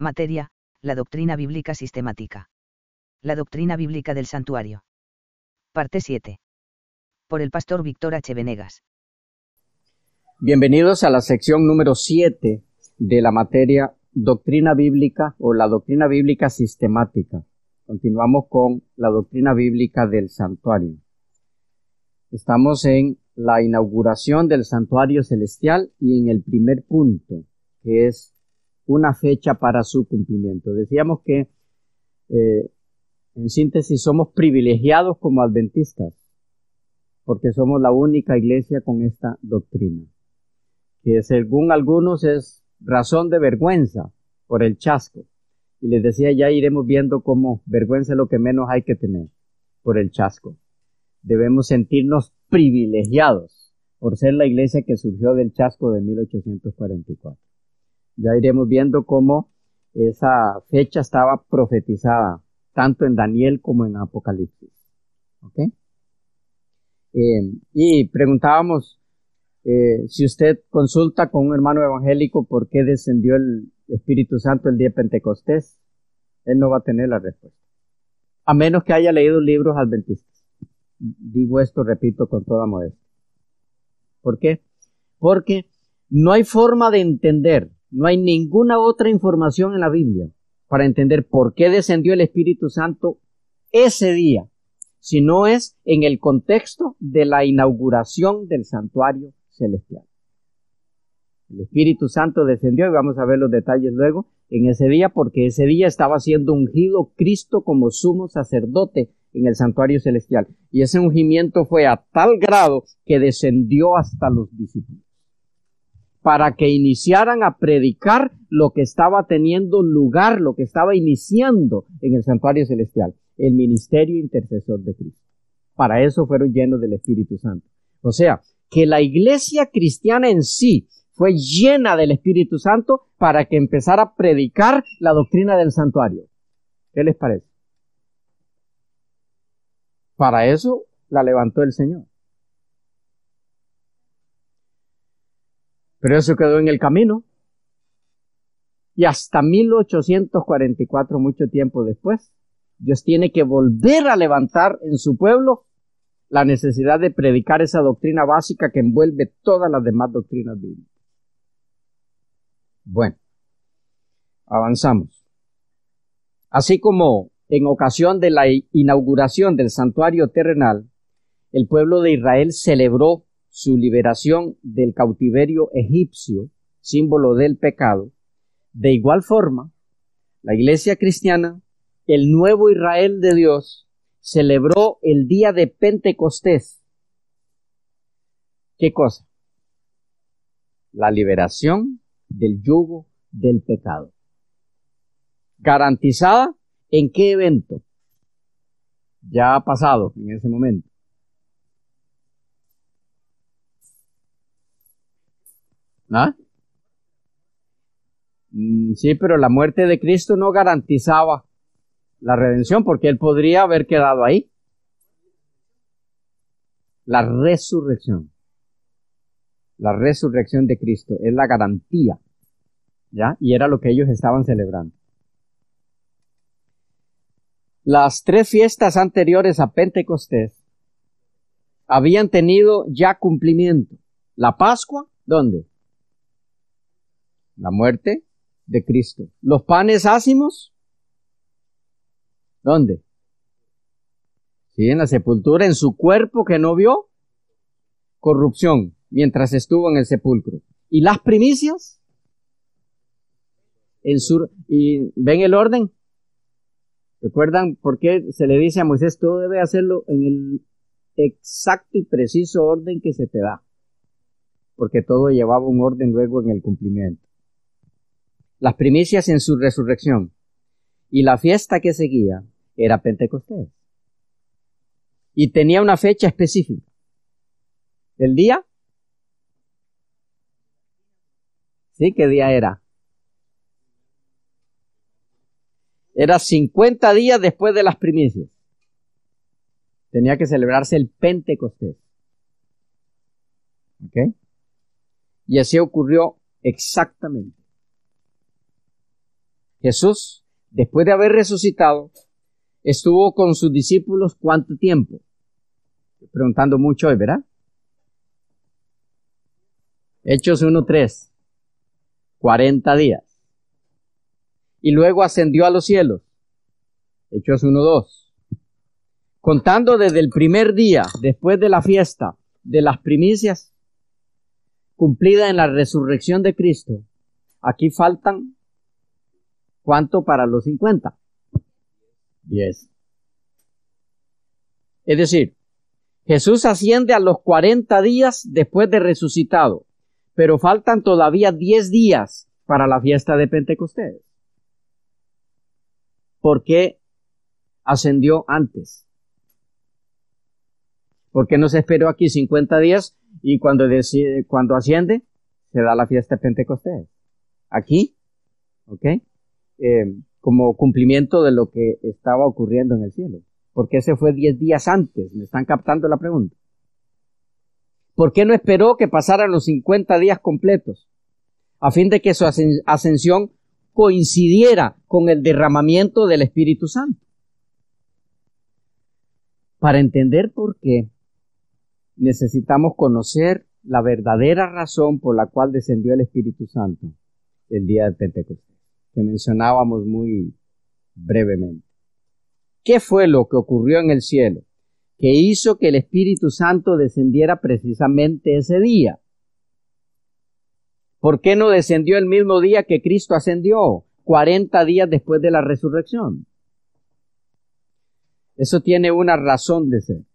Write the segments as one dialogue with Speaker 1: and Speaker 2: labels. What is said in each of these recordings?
Speaker 1: Materia, la doctrina bíblica sistemática. La doctrina bíblica del santuario. Parte 7. Por el pastor Víctor H. Venegas.
Speaker 2: Bienvenidos a la sección número 7 de la materia doctrina bíblica o la doctrina bíblica sistemática. Continuamos con la doctrina bíblica del santuario. Estamos en la inauguración del santuario celestial y en el primer punto, que es una fecha para su cumplimiento. Decíamos que, eh, en síntesis, somos privilegiados como adventistas, porque somos la única iglesia con esta doctrina, que según algunos es razón de vergüenza por el chasco. Y les decía, ya iremos viendo cómo vergüenza es lo que menos hay que tener por el chasco. Debemos sentirnos privilegiados por ser la iglesia que surgió del chasco de 1844. Ya iremos viendo cómo esa fecha estaba profetizada tanto en Daniel como en Apocalipsis. ¿Ok? Eh, y preguntábamos eh, si usted consulta con un hermano evangélico por qué descendió el Espíritu Santo el día de Pentecostés, él no va a tener la respuesta. A menos que haya leído libros adventistas. Digo esto, repito, con toda modestia. ¿Por qué? Porque no hay forma de entender no hay ninguna otra información en la Biblia para entender por qué descendió el Espíritu Santo ese día, si no es en el contexto de la inauguración del santuario celestial. El Espíritu Santo descendió y vamos a ver los detalles luego en ese día porque ese día estaba siendo ungido Cristo como sumo sacerdote en el santuario celestial y ese ungimiento fue a tal grado que descendió hasta los discípulos para que iniciaran a predicar lo que estaba teniendo lugar, lo que estaba iniciando en el santuario celestial, el ministerio intercesor de Cristo. Para eso fueron llenos del Espíritu Santo. O sea, que la iglesia cristiana en sí fue llena del Espíritu Santo para que empezara a predicar la doctrina del santuario. ¿Qué les parece? Para eso la levantó el Señor. Pero eso quedó en el camino. Y hasta 1844, mucho tiempo después, Dios tiene que volver a levantar en su pueblo la necesidad de predicar esa doctrina básica que envuelve todas las demás doctrinas bíblicas. Bueno, avanzamos. Así como en ocasión de la inauguración del santuario terrenal, el pueblo de Israel celebró su liberación del cautiverio egipcio, símbolo del pecado, de igual forma, la iglesia cristiana, el nuevo Israel de Dios, celebró el día de Pentecostés. ¿Qué cosa? La liberación del yugo del pecado. ¿Garantizada en qué evento? Ya ha pasado en ese momento. ¿Ah? Mm, sí, pero la muerte de Cristo no garantizaba la redención porque él podría haber quedado ahí. La resurrección. La resurrección de Cristo es la garantía. ¿Ya? Y era lo que ellos estaban celebrando. Las tres fiestas anteriores a Pentecostés habían tenido ya cumplimiento. La Pascua, ¿dónde? La muerte de Cristo. Los panes ácimos, ¿dónde? Sí, en la sepultura, en su cuerpo que no vio corrupción mientras estuvo en el sepulcro. ¿Y las primicias? En su, ¿Y ven el orden? ¿Recuerdan por qué se le dice a Moisés, todo debe hacerlo en el exacto y preciso orden que se te da? Porque todo llevaba un orden luego en el cumplimiento las primicias en su resurrección. Y la fiesta que seguía era Pentecostés. Y tenía una fecha específica. ¿El día? ¿Sí? ¿Qué día era? Era 50 días después de las primicias. Tenía que celebrarse el Pentecostés. ¿Ok? Y así ocurrió exactamente. Jesús, después de haber resucitado, estuvo con sus discípulos cuánto tiempo? Preguntando mucho hoy, ¿verdad? Hechos 1.3. 40 días. Y luego ascendió a los cielos. Hechos 1.2. Contando desde el primer día, después de la fiesta de las primicias, cumplida en la resurrección de Cristo, aquí faltan ¿cuánto para los 50? 10. Es decir, Jesús asciende a los 40 días después de resucitado, pero faltan todavía 10 días para la fiesta de Pentecostés. ¿Por qué ascendió antes? ¿Por qué no se esperó aquí 50 días y cuando, decide, cuando asciende se da la fiesta de Pentecostés? Aquí, ¿ok? Eh, como cumplimiento de lo que estaba ocurriendo en el cielo. ¿Por qué se fue 10 días antes? ¿Me están captando la pregunta? ¿Por qué no esperó que pasaran los 50 días completos? A fin de que su ascensión coincidiera con el derramamiento del Espíritu Santo. Para entender por qué necesitamos conocer la verdadera razón por la cual descendió el Espíritu Santo el día de Pentecostés, que mencionábamos muy brevemente. ¿Qué fue lo que ocurrió en el cielo? Que hizo que el Espíritu Santo descendiera precisamente ese día. ¿Por qué no descendió el mismo día que Cristo ascendió, 40 días después de la resurrección? Eso tiene una razón de ser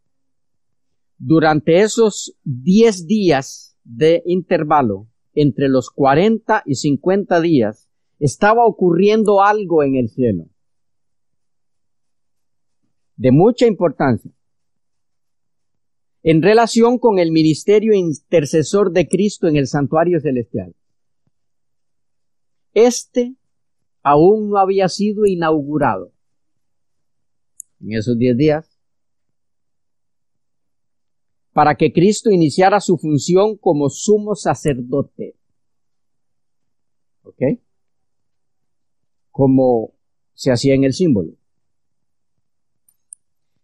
Speaker 2: durante esos 10 días de intervalo, entre los 40 y 50 días, estaba ocurriendo algo en el cielo de mucha importancia en relación con el ministerio intercesor de Cristo en el santuario celestial. Este aún no había sido inaugurado. En esos 10 días para que Cristo iniciara su función como sumo sacerdote. ¿Ok? Como se hacía en el símbolo.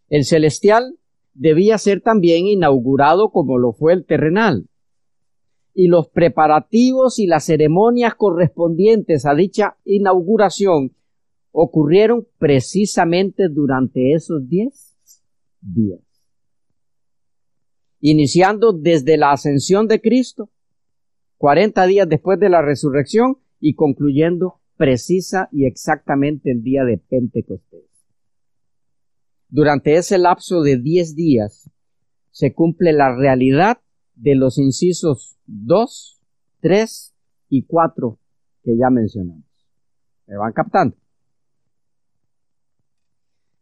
Speaker 2: El celestial debía ser también inaugurado como lo fue el terrenal. Y los preparativos y las ceremonias correspondientes a dicha inauguración ocurrieron precisamente durante esos diez días iniciando desde la ascensión de Cristo, 40 días después de la resurrección y concluyendo precisa y exactamente el día de Pentecostés. Durante ese lapso de 10 días se cumple la realidad de los incisos 2, 3 y 4 que ya mencionamos. ¿Me van captando?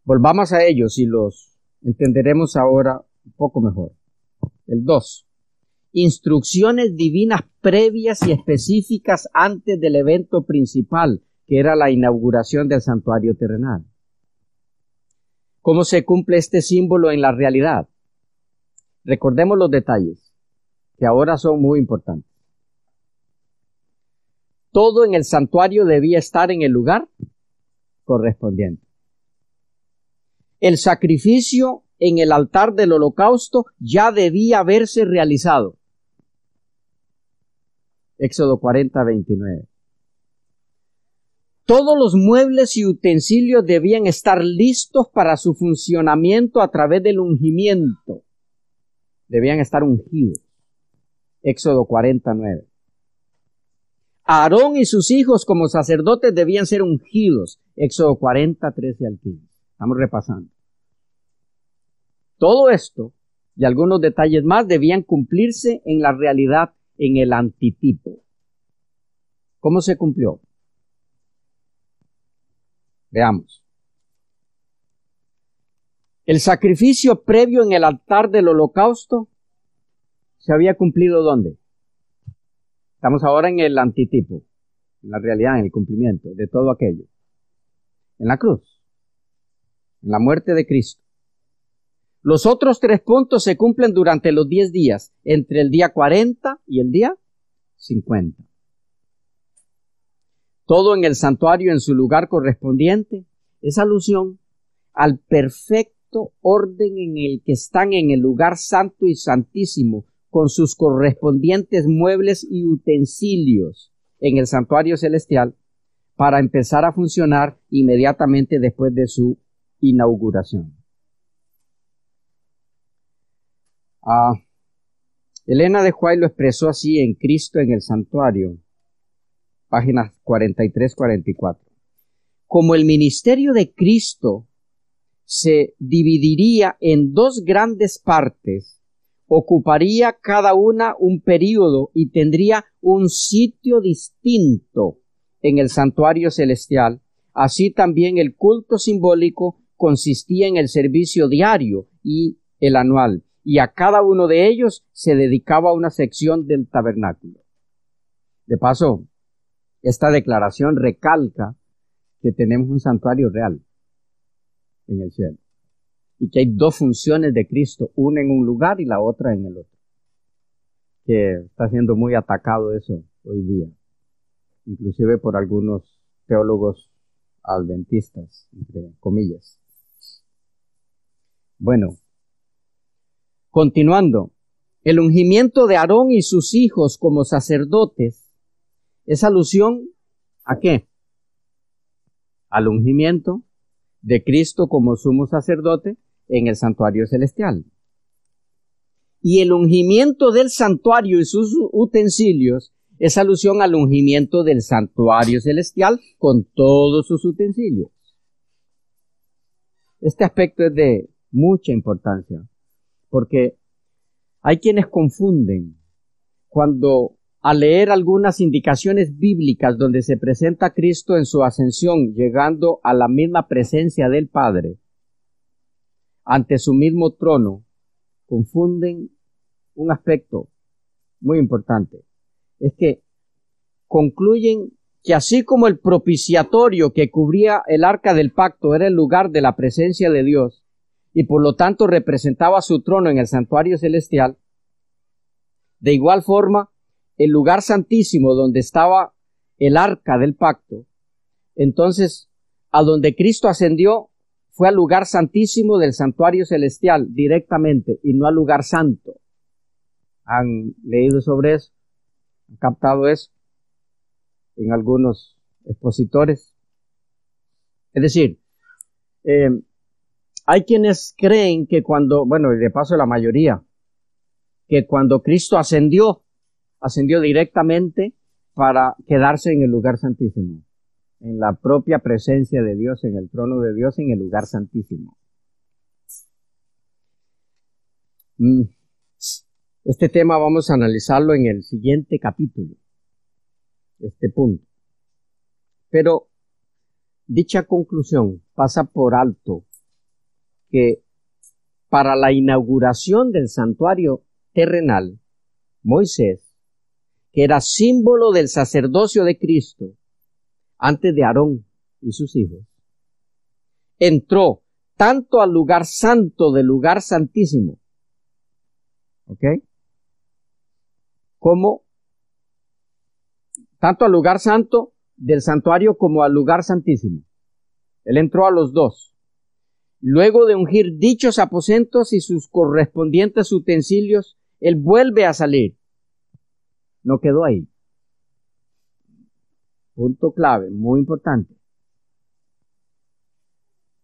Speaker 2: Volvamos a ellos y los entenderemos ahora un poco mejor. El 2. Instrucciones divinas previas y específicas antes del evento principal, que era la inauguración del santuario terrenal. ¿Cómo se cumple este símbolo en la realidad? Recordemos los detalles, que ahora son muy importantes. Todo en el santuario debía estar en el lugar correspondiente. El sacrificio en el altar del holocausto ya debía haberse realizado. Éxodo 40, 29. Todos los muebles y utensilios debían estar listos para su funcionamiento a través del ungimiento. Debían estar ungidos. Éxodo 49. Aarón y sus hijos como sacerdotes debían ser ungidos. Éxodo 40, 13 al 15. Estamos repasando. Todo esto y algunos detalles más debían cumplirse en la realidad en el antitipo. ¿Cómo se cumplió? Veamos. El sacrificio previo en el altar del holocausto se había cumplido ¿dónde? Estamos ahora en el antitipo, en la realidad, en el cumplimiento de todo aquello. En la cruz, en la muerte de Cristo. Los otros tres puntos se cumplen durante los diez días, entre el día 40 y el día 50. todo en el santuario en su lugar correspondiente, es alusión al perfecto orden en el que están en el lugar santo y santísimo, con sus correspondientes muebles y utensilios en el santuario celestial, para empezar a funcionar inmediatamente después de su inauguración. Ah, Elena de Juárez lo expresó así en Cristo en el santuario, páginas 43-44. Como el ministerio de Cristo se dividiría en dos grandes partes, ocuparía cada una un período y tendría un sitio distinto en el santuario celestial. Así también el culto simbólico consistía en el servicio diario y el anual, y a cada uno de ellos se dedicaba una sección del tabernáculo. De paso, esta declaración recalca que tenemos un santuario real en el cielo y que hay dos funciones de Cristo, una en un lugar y la otra en el otro. Que está siendo muy atacado eso hoy día, inclusive por algunos teólogos adventistas, entre comillas. Bueno, continuando, el ungimiento de Aarón y sus hijos como sacerdotes es alusión a qué? Al ungimiento de Cristo como sumo sacerdote en el santuario celestial. Y el ungimiento del santuario y sus utensilios es alusión al ungimiento del santuario celestial con todos sus utensilios. Este aspecto es de mucha importancia porque hay quienes confunden cuando a leer algunas indicaciones bíblicas donde se presenta Cristo en su ascensión, llegando a la misma presencia del Padre, ante su mismo trono, confunden un aspecto muy importante. Es que concluyen que así como el propiciatorio que cubría el arca del pacto era el lugar de la presencia de Dios, y por lo tanto representaba su trono en el santuario celestial, de igual forma, el lugar santísimo donde estaba el arca del pacto, entonces a donde Cristo ascendió fue al lugar santísimo del santuario celestial directamente y no al lugar santo. ¿Han leído sobre eso? ¿Han captado eso? En algunos expositores. Es decir, eh, hay quienes creen que cuando, bueno, y de paso la mayoría, que cuando Cristo ascendió, ascendió directamente para quedarse en el lugar santísimo, en la propia presencia de Dios, en el trono de Dios, en el lugar santísimo. Mm. Este tema vamos a analizarlo en el siguiente capítulo, este punto. Pero dicha conclusión pasa por alto que para la inauguración del santuario terrenal, Moisés que era símbolo del sacerdocio de Cristo, antes de Aarón y sus hijos, entró tanto al lugar santo del lugar santísimo, ¿ok? Como tanto al lugar santo del santuario como al lugar santísimo. Él entró a los dos. Luego de ungir dichos aposentos y sus correspondientes utensilios, él vuelve a salir no quedó ahí. Punto clave, muy importante.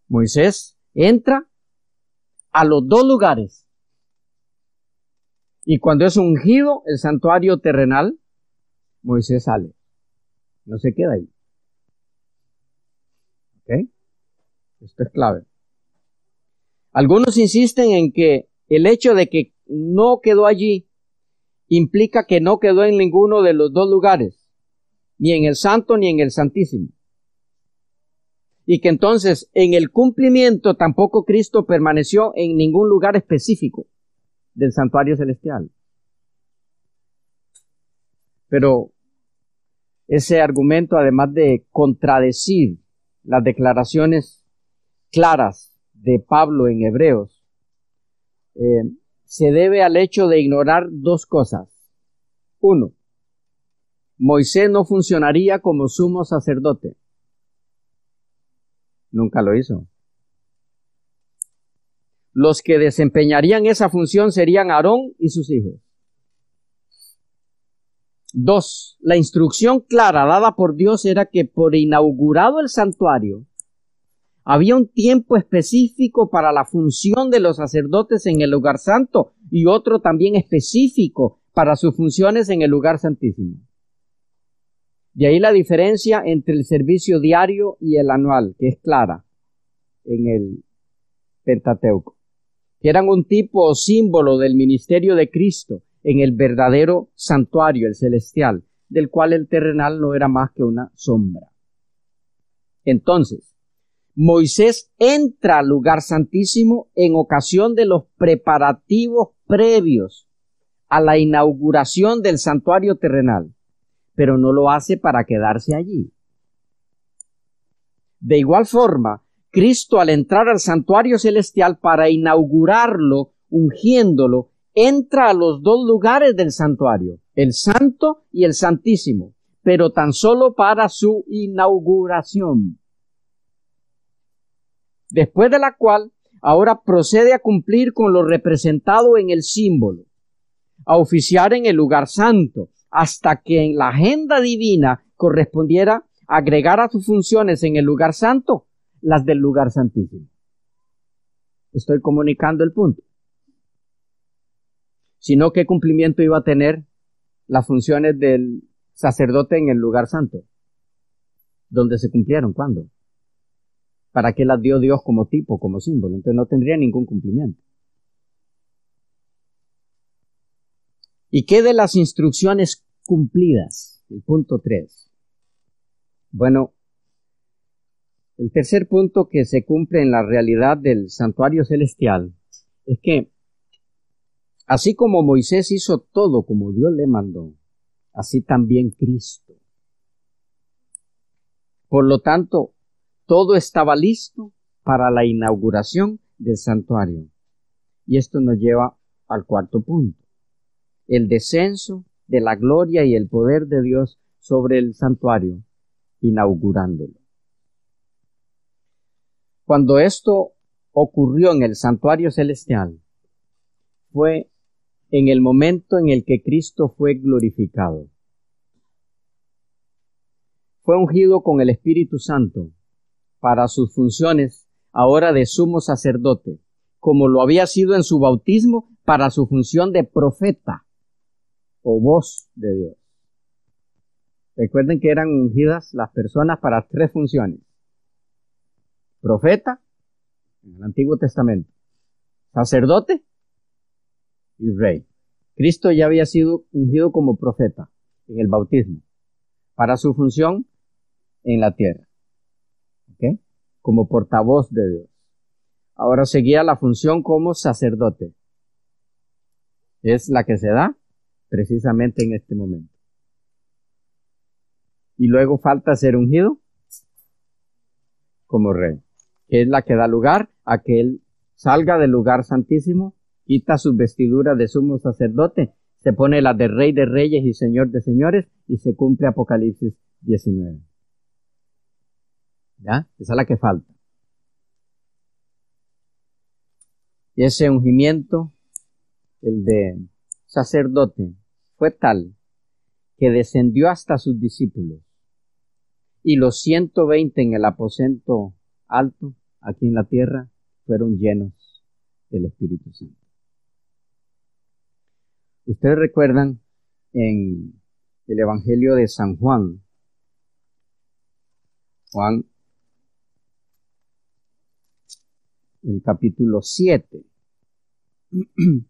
Speaker 2: Moisés entra a los dos lugares. Y cuando es ungido el santuario terrenal, Moisés sale. No se queda ahí. ¿Ok? Esto es clave. Algunos insisten en que el hecho de que no quedó allí implica que no quedó en ninguno de los dos lugares, ni en el santo ni en el santísimo. Y que entonces en el cumplimiento tampoco Cristo permaneció en ningún lugar específico del santuario celestial. Pero ese argumento, además de contradecir las declaraciones claras de Pablo en Hebreos, eh, se debe al hecho de ignorar dos cosas. Uno, Moisés no funcionaría como sumo sacerdote. Nunca lo hizo. Los que desempeñarían esa función serían Aarón y sus hijos. Dos, la instrucción clara dada por Dios era que por inaugurado el santuario, había un tiempo específico para la función de los sacerdotes en el lugar santo y otro también específico para sus funciones en el lugar santísimo. De ahí la diferencia entre el servicio diario y el anual, que es clara en el Pentateuco, que eran un tipo o símbolo del ministerio de Cristo en el verdadero santuario, el celestial, del cual el terrenal no era más que una sombra. Entonces, Moisés entra al lugar santísimo en ocasión de los preparativos previos a la inauguración del santuario terrenal, pero no lo hace para quedarse allí. De igual forma, Cristo al entrar al santuario celestial para inaugurarlo, ungiéndolo, entra a los dos lugares del santuario, el santo y el santísimo, pero tan solo para su inauguración después de la cual ahora procede a cumplir con lo representado en el símbolo, a oficiar en el lugar santo, hasta que en la agenda divina correspondiera agregar a sus funciones en el lugar santo las del lugar santísimo. Estoy comunicando el punto. Sino qué cumplimiento iba a tener las funciones del sacerdote en el lugar santo. ¿Dónde se cumplieron? ¿Cuándo? ¿Para qué las dio Dios como tipo, como símbolo? Entonces no tendría ningún cumplimiento. ¿Y qué de las instrucciones cumplidas? El punto 3. Bueno, el tercer punto que se cumple en la realidad del santuario celestial es que, así como Moisés hizo todo como Dios le mandó, así también Cristo. Por lo tanto, todo estaba listo para la inauguración del santuario. Y esto nos lleva al cuarto punto. El descenso de la gloria y el poder de Dios sobre el santuario, inaugurándolo. Cuando esto ocurrió en el santuario celestial, fue en el momento en el que Cristo fue glorificado. Fue ungido con el Espíritu Santo para sus funciones ahora de sumo sacerdote, como lo había sido en su bautismo para su función de profeta o voz de Dios. Recuerden que eran ungidas las personas para tres funciones. Profeta, en el Antiguo Testamento, sacerdote y rey. Cristo ya había sido ungido como profeta en el bautismo para su función en la tierra como portavoz de Dios. Ahora seguía la función como sacerdote. Es la que se da precisamente en este momento. Y luego falta ser ungido como rey, que es la que da lugar a que él salga del lugar santísimo, quita sus vestiduras de sumo sacerdote, se pone la de rey de reyes y señor de señores y se cumple Apocalipsis 19. Esa es la que falta. Y ese ungimiento, el de sacerdote, fue tal que descendió hasta sus discípulos. Y los 120 en el aposento alto, aquí en la tierra, fueron llenos del Espíritu Santo. Ustedes recuerdan en el Evangelio de San Juan, Juan el capítulo 7,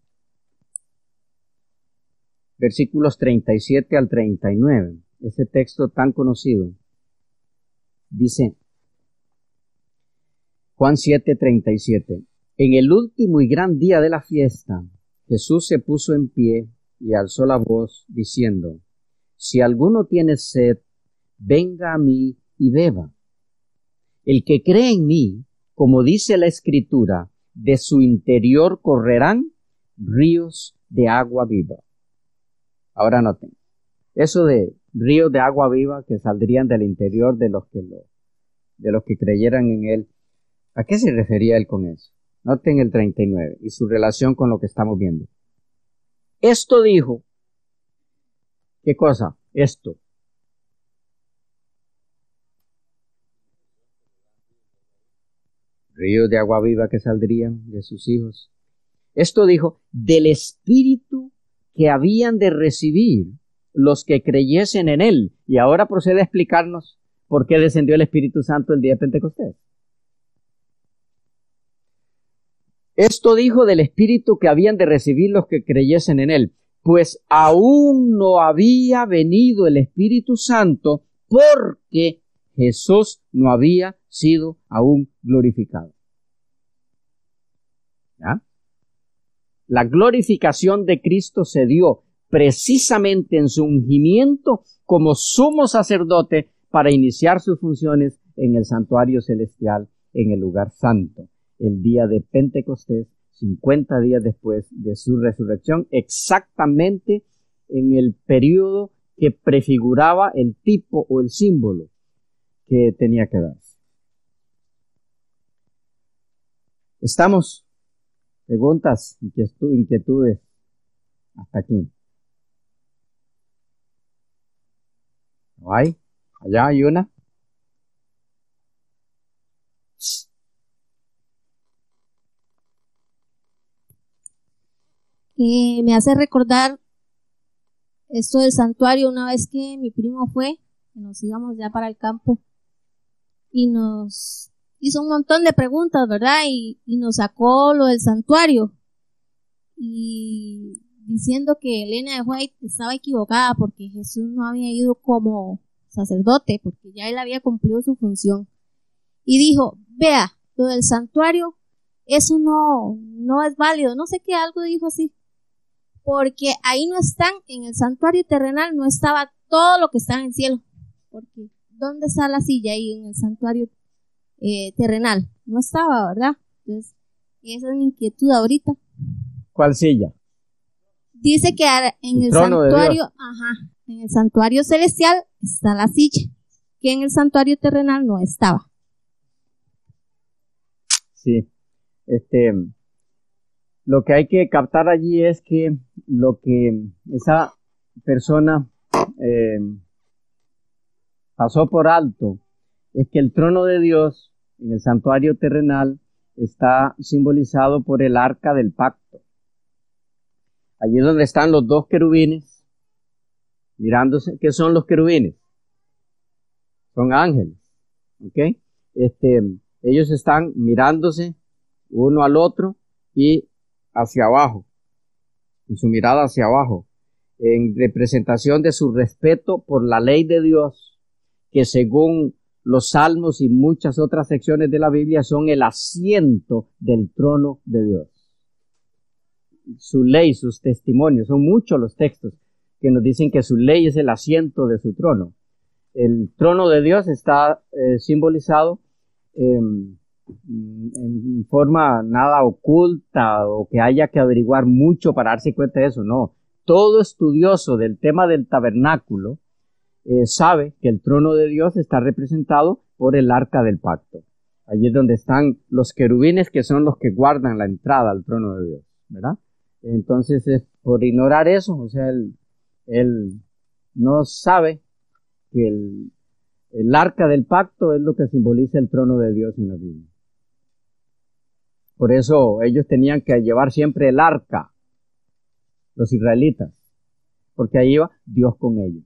Speaker 2: versículos 37 al 39, ese texto tan conocido. Dice Juan 7, 37, en el último y gran día de la fiesta, Jesús se puso en pie y alzó la voz diciendo, si alguno tiene sed, venga a mí y beba. El que cree en mí, como dice la escritura, de su interior correrán ríos de agua viva. Ahora noten, eso de ríos de agua viva que saldrían del interior de los que lo, de los que creyeran en él. ¿A qué se refería él con eso? Noten el 39 y su relación con lo que estamos viendo. Esto dijo, ¿qué cosa? Esto. Ríos de agua viva que saldrían de sus hijos. Esto dijo, del espíritu que habían de recibir los que creyesen en él. Y ahora procede a explicarnos por qué descendió el Espíritu Santo el día de Pentecostés. Esto dijo del Espíritu que habían de recibir los que creyesen en él, pues aún no había venido el Espíritu Santo porque Jesús no había sido aún glorificado. La glorificación de Cristo se dio precisamente en su ungimiento como sumo sacerdote para iniciar sus funciones en el santuario celestial, en el lugar santo, el día de Pentecostés, 50 días después de su resurrección, exactamente en el periodo que prefiguraba el tipo o el símbolo que tenía que darse. Estamos Preguntas, inquietudes. Hasta aquí. ¿No hay? Allá hay una.
Speaker 3: Me hace recordar esto del santuario una vez que mi primo fue, que nos íbamos ya para el campo y nos hizo un montón de preguntas, ¿verdad? Y, nos sacó lo del santuario. Y diciendo que Elena de White estaba equivocada porque Jesús no había ido como sacerdote, porque ya él había cumplido su función. Y dijo, vea, lo del santuario, eso no, no es válido, no sé qué algo dijo así. Porque ahí no están, en el santuario terrenal no estaba todo lo que está en el cielo. Porque, ¿dónde está la silla ahí en el santuario eh, terrenal. No estaba, ¿verdad? Entonces, esa es mi inquietud ahorita.
Speaker 2: ¿Cuál silla?
Speaker 3: Dice que en el, santuario, ajá, en el santuario celestial está la silla, que en el santuario terrenal no estaba.
Speaker 2: Sí, este, lo que hay que captar allí es que lo que esa persona eh, pasó por alto es que el trono de Dios en el santuario terrenal está simbolizado por el arca del pacto. Allí donde están los dos querubines, mirándose. ¿Qué son los querubines? Son ángeles. ¿Ok? Este, ellos están mirándose uno al otro y hacia abajo, en su mirada hacia abajo, en representación de su respeto por la ley de Dios, que según los salmos y muchas otras secciones de la Biblia son el asiento del trono de Dios. Su ley, sus testimonios, son muchos los textos que nos dicen que su ley es el asiento de su trono. El trono de Dios está eh, simbolizado en forma nada oculta o que haya que averiguar mucho para darse cuenta de eso, no. Todo estudioso del tema del tabernáculo eh, sabe que el trono de Dios está representado por el arca del pacto. Allí es donde están los querubines que son los que guardan la entrada al trono de Dios, ¿verdad? Entonces, es por ignorar eso, o sea, él, no sabe que el, el arca del pacto es lo que simboliza el trono de Dios en la Biblia. Por eso ellos tenían que llevar siempre el arca, los israelitas, porque ahí iba Dios con ellos.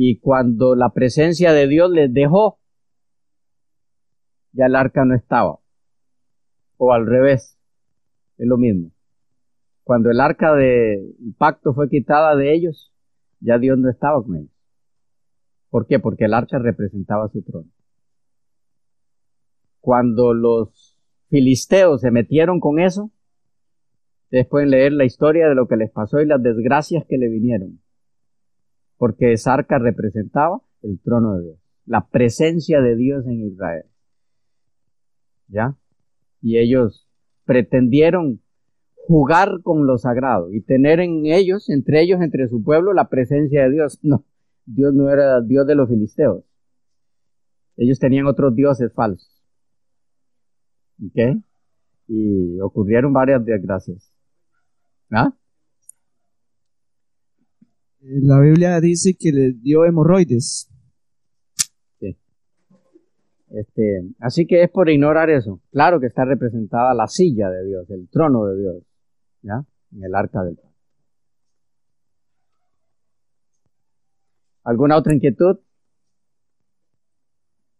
Speaker 2: Y cuando la presencia de Dios les dejó, ya el arca no estaba. O al revés, es lo mismo. Cuando el arca del pacto fue quitada de ellos, ya Dios no estaba con ellos. ¿Por qué? Porque el arca representaba su trono. Cuando los filisteos se metieron con eso, ustedes pueden leer la historia de lo que les pasó y las desgracias que le vinieron porque esa arca representaba el trono de Dios, la presencia de Dios en Israel. ¿Ya? Y ellos pretendieron jugar con lo sagrado y tener en ellos, entre ellos, entre su pueblo, la presencia de Dios. No, Dios no era Dios de los filisteos. Ellos tenían otros dioses falsos. ¿Ok? Y ocurrieron varias desgracias. ¿Ah?
Speaker 4: La Biblia dice que les dio hemorroides.
Speaker 2: Este, así que es por ignorar eso. Claro que está representada la silla de Dios, el trono de Dios, ¿ya? En el arca del pacto. ¿Alguna otra inquietud?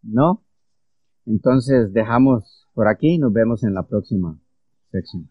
Speaker 2: ¿No? Entonces dejamos por aquí, nos vemos en la próxima sección.